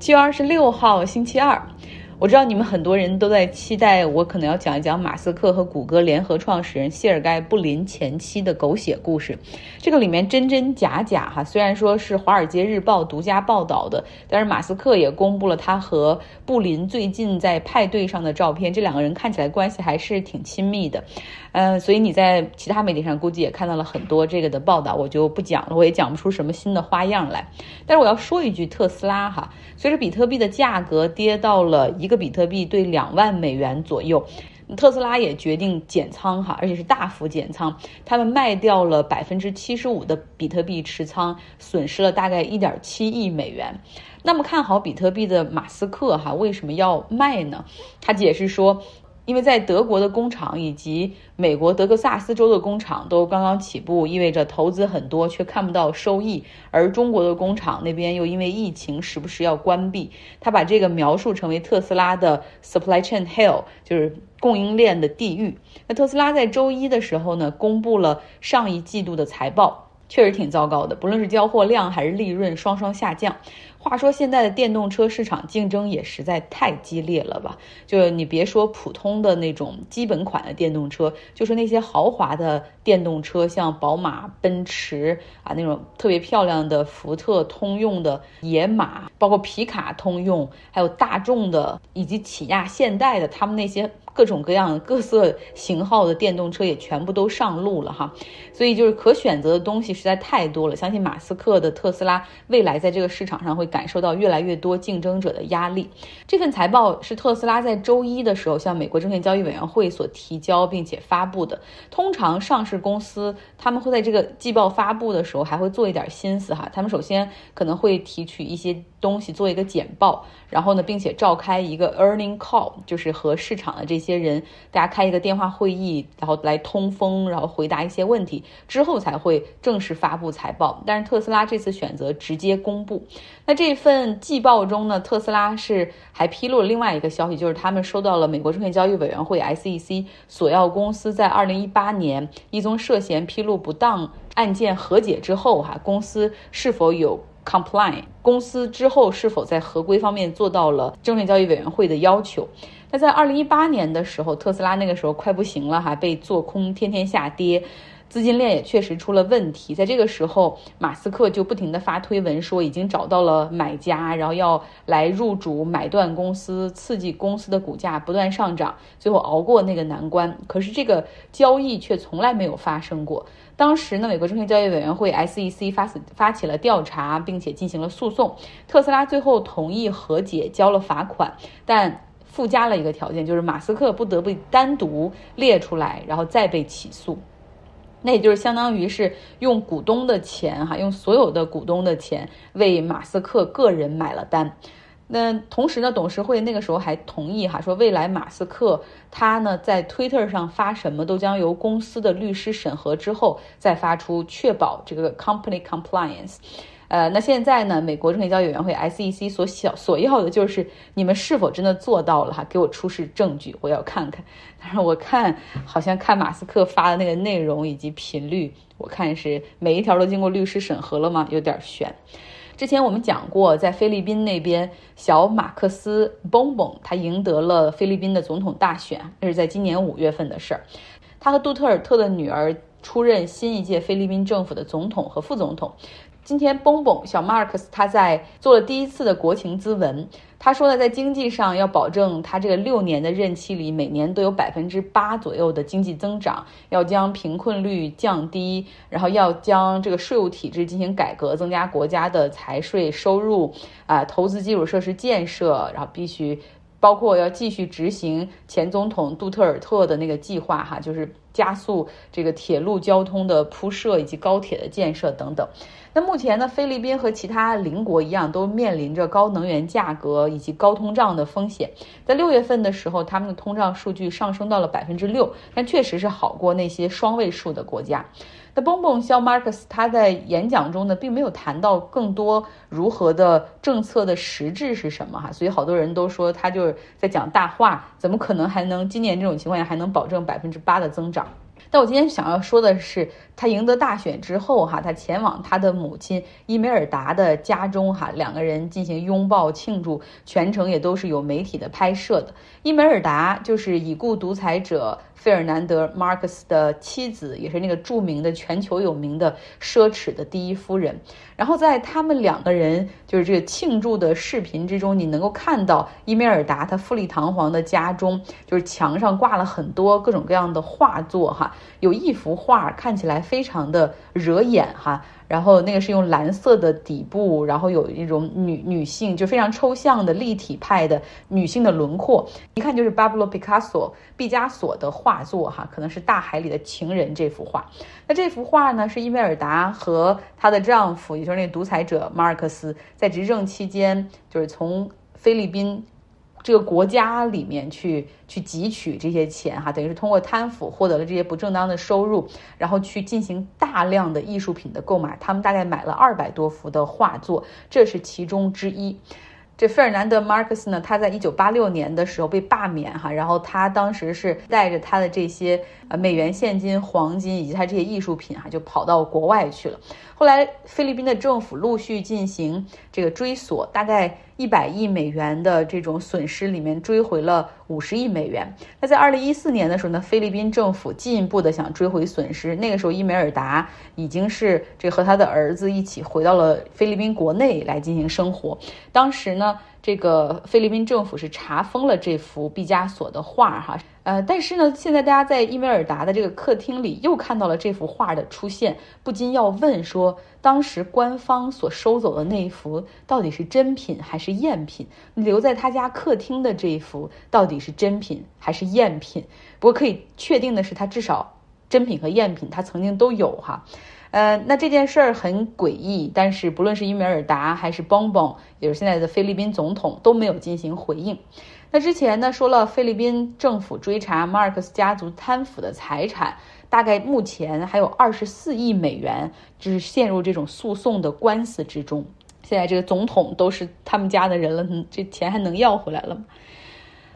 七月二十六号，星期二。我知道你们很多人都在期待我可能要讲一讲马斯克和谷歌联合创始人谢尔盖布林前妻的狗血故事。这个里面真真假假哈，虽然说是《华尔街日报》独家报道的，但是马斯克也公布了他和布林最近在派对上的照片，这两个人看起来关系还是挺亲密的。嗯，所以你在其他媒体上估计也看到了很多这个的报道，我就不讲了，我也讲不出什么新的花样来。但是我要说一句，特斯拉哈，随着比特币的价格跌到了一。一个比特币兑两万美元左右，特斯拉也决定减仓哈，而且是大幅减仓。他们卖掉了百分之七十五的比特币持仓，损失了大概一点七亿美元。那么看好比特币的马斯克哈，为什么要卖呢？他解释说。因为在德国的工厂以及美国德克萨斯州的工厂都刚刚起步，意味着投资很多却看不到收益。而中国的工厂那边又因为疫情时不时要关闭。他把这个描述成为特斯拉的 supply chain hell，就是供应链的地狱。那特斯拉在周一的时候呢，公布了上一季度的财报，确实挺糟糕的，不论是交货量还是利润双双下降。话说现在的电动车市场竞争也实在太激烈了吧？就你别说普通的那种基本款的电动车，就是那些豪华的电动车，像宝马、奔驰啊那种特别漂亮的福特、通用的野马，包括皮卡、通用，还有大众的以及起亚、现代的，他们那些各种各样的各色型号的电动车也全部都上路了哈。所以就是可选择的东西实在太多了，相信马斯克的特斯拉未来在这个市场上会。感受到越来越多竞争者的压力。这份财报是特斯拉在周一的时候向美国证券交易委员会所提交并且发布的。通常上市公司他们会在这个季报发布的时候还会做一点心思哈，他们首先可能会提取一些。东西做一个简报，然后呢，并且召开一个 earning call，就是和市场的这些人，大家开一个电话会议，然后来通风，然后回答一些问题，之后才会正式发布财报。但是特斯拉这次选择直接公布。那这份季报中呢，特斯拉是还披露了另外一个消息，就是他们收到了美国证券交易委员会 SEC 索要公司在二零一八年一宗涉嫌披露不当案件和解之后，哈，公司是否有。Comply 公司之后是否在合规方面做到了证券交易委员会的要求？那在二零一八年的时候，特斯拉那个时候快不行了哈，被做空，天天下跌。资金链也确实出了问题，在这个时候，马斯克就不停地发推文说已经找到了买家，然后要来入主买断公司，刺激公司的股价不断上涨，最后熬过那个难关。可是这个交易却从来没有发生过。当时呢，美国证券交易委员会 SEC 发发起了调查，并且进行了诉讼。特斯拉最后同意和解，交了罚款，但附加了一个条件，就是马斯克不得不单独列出来，然后再被起诉。那也就是相当于是用股东的钱，哈，用所有的股东的钱为马斯克个人买了单。那同时呢，董事会那个时候还同意，哈，说未来马斯克他呢在 Twitter 上发什么都将由公司的律师审核之后再发出，确保这个 company compliance。呃，那现在呢？美国证券交易委员会 SEC 所想所要的就是你们是否真的做到了哈？给我出示证据，我要看看。但是我看好像看马斯克发的那个内容以及频率，我看是每一条都经过律师审核了吗？有点悬。之前我们讲过，在菲律宾那边，小马克思蹦蹦他赢得了菲律宾的总统大选，那是在今年五月份的事儿。他和杜特尔特的女儿出任新一届菲律宾政府的总统和副总统。今天，蹦蹦小马克思他在做了第一次的国情咨文。他说呢，在经济上要保证他这个六年的任期里每年都有百分之八左右的经济增长，要将贫困率降低，然后要将这个税务体制进行改革，增加国家的财税收入啊，投资基础设施建设，然后必须包括要继续执行前总统杜特尔特的那个计划哈，就是加速这个铁路交通的铺设以及高铁的建设等等。那目前呢，菲律宾和其他邻国一样，都面临着高能源价格以及高通胀的风险。在六月份的时候，他们的通胀数据上升到了百分之六，但确实是好过那些双位数的国家。那蹦蹦肖马克思他在演讲中呢，并没有谈到更多如何的政策的实质是什么哈，所以好多人都说他就是在讲大话，怎么可能还能今年这种情况下还能保证百分之八的增长？但我今天想要说的是，他赢得大选之后，哈，他前往他的母亲伊梅尔达的家中，哈，两个人进行拥抱庆祝，全程也都是有媒体的拍摄的。伊梅尔达就是已故独裁者费尔南德·马克思的妻子，也是那个著名的、全球有名的奢侈的第一夫人。然后在他们两个人就是这个庆祝的视频之中，你能够看到伊梅尔达她富丽堂皇的家中，就是墙上挂了很多各种各样的画作，哈。有一幅画看起来非常的惹眼哈，然后那个是用蓝色的底部，然后有一种女女性就非常抽象的立体派的女性的轮廓，一看就是巴布罗·毕卡索毕加索的画作哈，可能是大海里的情人这幅画。那这幅画呢，是伊梅尔达和她的丈夫，也就是那独裁者马尔克斯在执政期间，就是从菲律宾。这个国家里面去去汲取这些钱哈，等于是通过贪腐获得了这些不正当的收入，然后去进行大量的艺术品的购买。他们大概买了二百多幅的画作，这是其中之一。这费尔南德·马克思呢，他在一九八六年的时候被罢免哈，然后他当时是带着他的这些呃美元现金、黄金以及他这些艺术品哈，就跑到国外去了。后来菲律宾的政府陆续进行这个追索，大概一百亿美元的这种损失里面追回了五十亿美元。那在二零一四年的时候呢，菲律宾政府进一步的想追回损失。那个时候伊梅尔达已经是这和他的儿子一起回到了菲律宾国内来进行生活。当时呢。这个菲律宾政府是查封了这幅毕加索的画，哈，呃，但是呢，现在大家在伊梅尔达的这个客厅里又看到了这幅画的出现，不禁要问说，当时官方所收走的那一幅到底是真品还是赝品？留在他家客厅的这一幅到底是真品还是赝品？不过可以确定的是，它至少真品和赝品它曾经都有哈。呃，那这件事儿很诡异，但是不论是伊梅尔达还是邦邦，也就是现在的菲律宾总统，都没有进行回应。那之前呢，说了菲律宾政府追查马尔克斯家族贪腐的财产，大概目前还有二十四亿美元，就是陷入这种诉讼的官司之中。现在这个总统都是他们家的人了，这钱还能要回来了吗？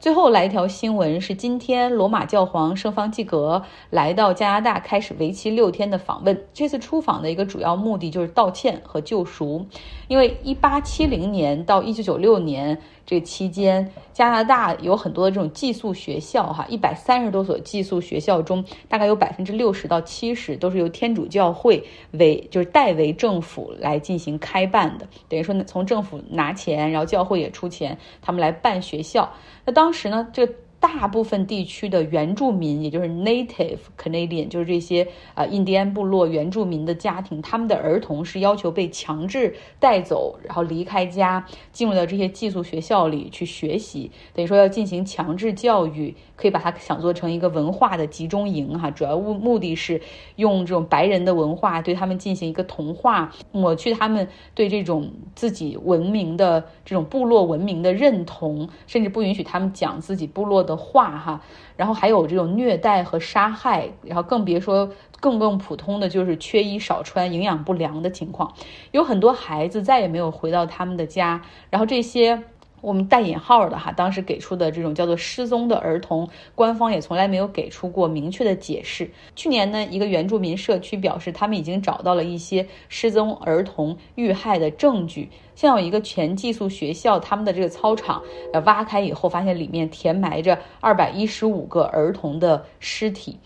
最后来一条新闻，是今天罗马教皇圣方济各来到加拿大，开始为期六天的访问。这次出访的一个主要目的就是道歉和救赎，因为一八七零年到一九九六年这期间，加拿大有很多的这种寄宿学校，哈，一百三十多所寄宿学校中，大概有百分之六十到七十都是由天主教会为就是代为政府来进行开办的，等于说从政府拿钱，然后教会也出钱，他们来办学校。那当时呢，这大部分地区的原住民，也就是 Native Canadian，就是这些呃印第安部落原住民的家庭，他们的儿童是要求被强制带走，然后离开家，进入到这些寄宿学校里去学习，等于说要进行强制教育。可以把它想做成一个文化的集中营哈，主要目目的是用这种白人的文化对他们进行一个同化，抹去他们对这种自己文明的这种部落文明的认同，甚至不允许他们讲自己部落的话哈。然后还有这种虐待和杀害，然后更别说更更普通的就是缺衣少穿、营养不良的情况，有很多孩子再也没有回到他们的家，然后这些。我们带引号的哈，当时给出的这种叫做失踪的儿童，官方也从来没有给出过明确的解释。去年呢，一个原住民社区表示，他们已经找到了一些失踪儿童遇害的证据。像有一个全寄宿学校，他们的这个操场，呃，挖开以后，发现里面填埋着二百一十五个儿童的尸体。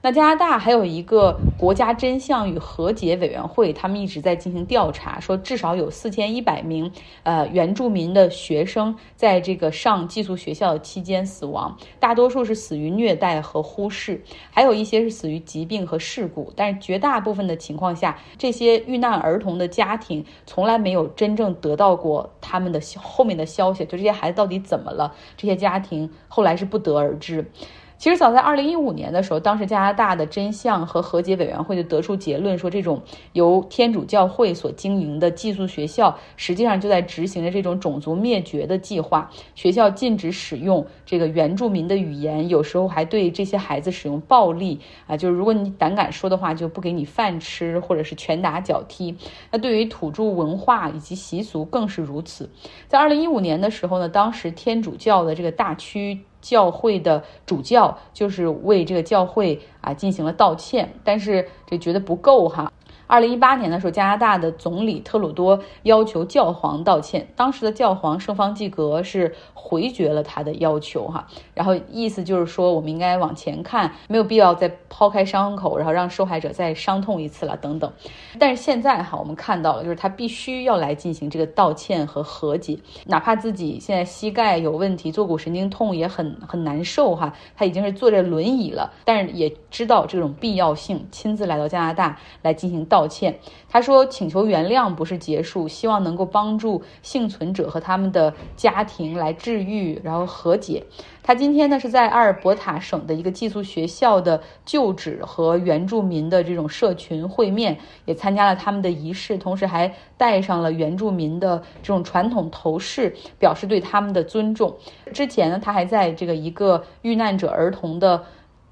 那加拿大还有一个国家真相与和解委员会，他们一直在进行调查，说至少有四千一百名呃原住民的学生在这个上寄宿学校期间死亡，大多数是死于虐待和忽视，还有一些是死于疾病和事故，但是绝大部分的情况下，这些遇难儿童的家庭从来没有真正得到过他们的后面的消息，就这些孩子到底怎么了，这些家庭后来是不得而知。其实早在二零一五年的时候，当时加拿大的真相和和解委员会就得出结论，说这种由天主教会所经营的寄宿学校，实际上就在执行着这种种族灭绝的计划。学校禁止使用这个原住民的语言，有时候还对这些孩子使用暴力啊，就是如果你胆敢说的话，就不给你饭吃，或者是拳打脚踢。那对于土著文化以及习俗更是如此。在二零一五年的时候呢，当时天主教的这个大区。教会的主教，就是为这个教会啊进行了道歉，但是这觉得不够哈。二零一八年的时候，加拿大的总理特鲁多要求教皇道歉，当时的教皇圣方济格是回绝了他的要求，哈，然后意思就是说我们应该往前看，没有必要再抛开伤口，然后让受害者再伤痛一次了，等等。但是现在哈，我们看到了，就是他必须要来进行这个道歉和和解，哪怕自己现在膝盖有问题，坐骨神经痛也很很难受哈，他已经是坐着轮椅了，但是也知道这种必要性，亲自来到加拿大来进行道。道歉，他说请求原谅不是结束，希望能够帮助幸存者和他们的家庭来治愈，然后和解。他今天呢是在阿尔伯塔省的一个寄宿学校的旧址和原住民的这种社群会面，也参加了他们的仪式，同时还带上了原住民的这种传统头饰，表示对他们的尊重。之前呢，他还在这个一个遇难者儿童的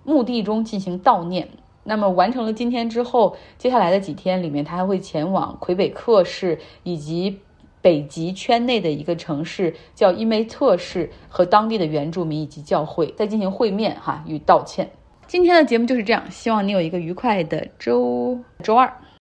墓地中进行悼念。那么完成了今天之后，接下来的几天里面，他还会前往魁北克市以及北极圈内的一个城市，叫伊梅特市，和当地的原住民以及教会再进行会面哈与道歉。今天的节目就是这样，希望你有一个愉快的周周二。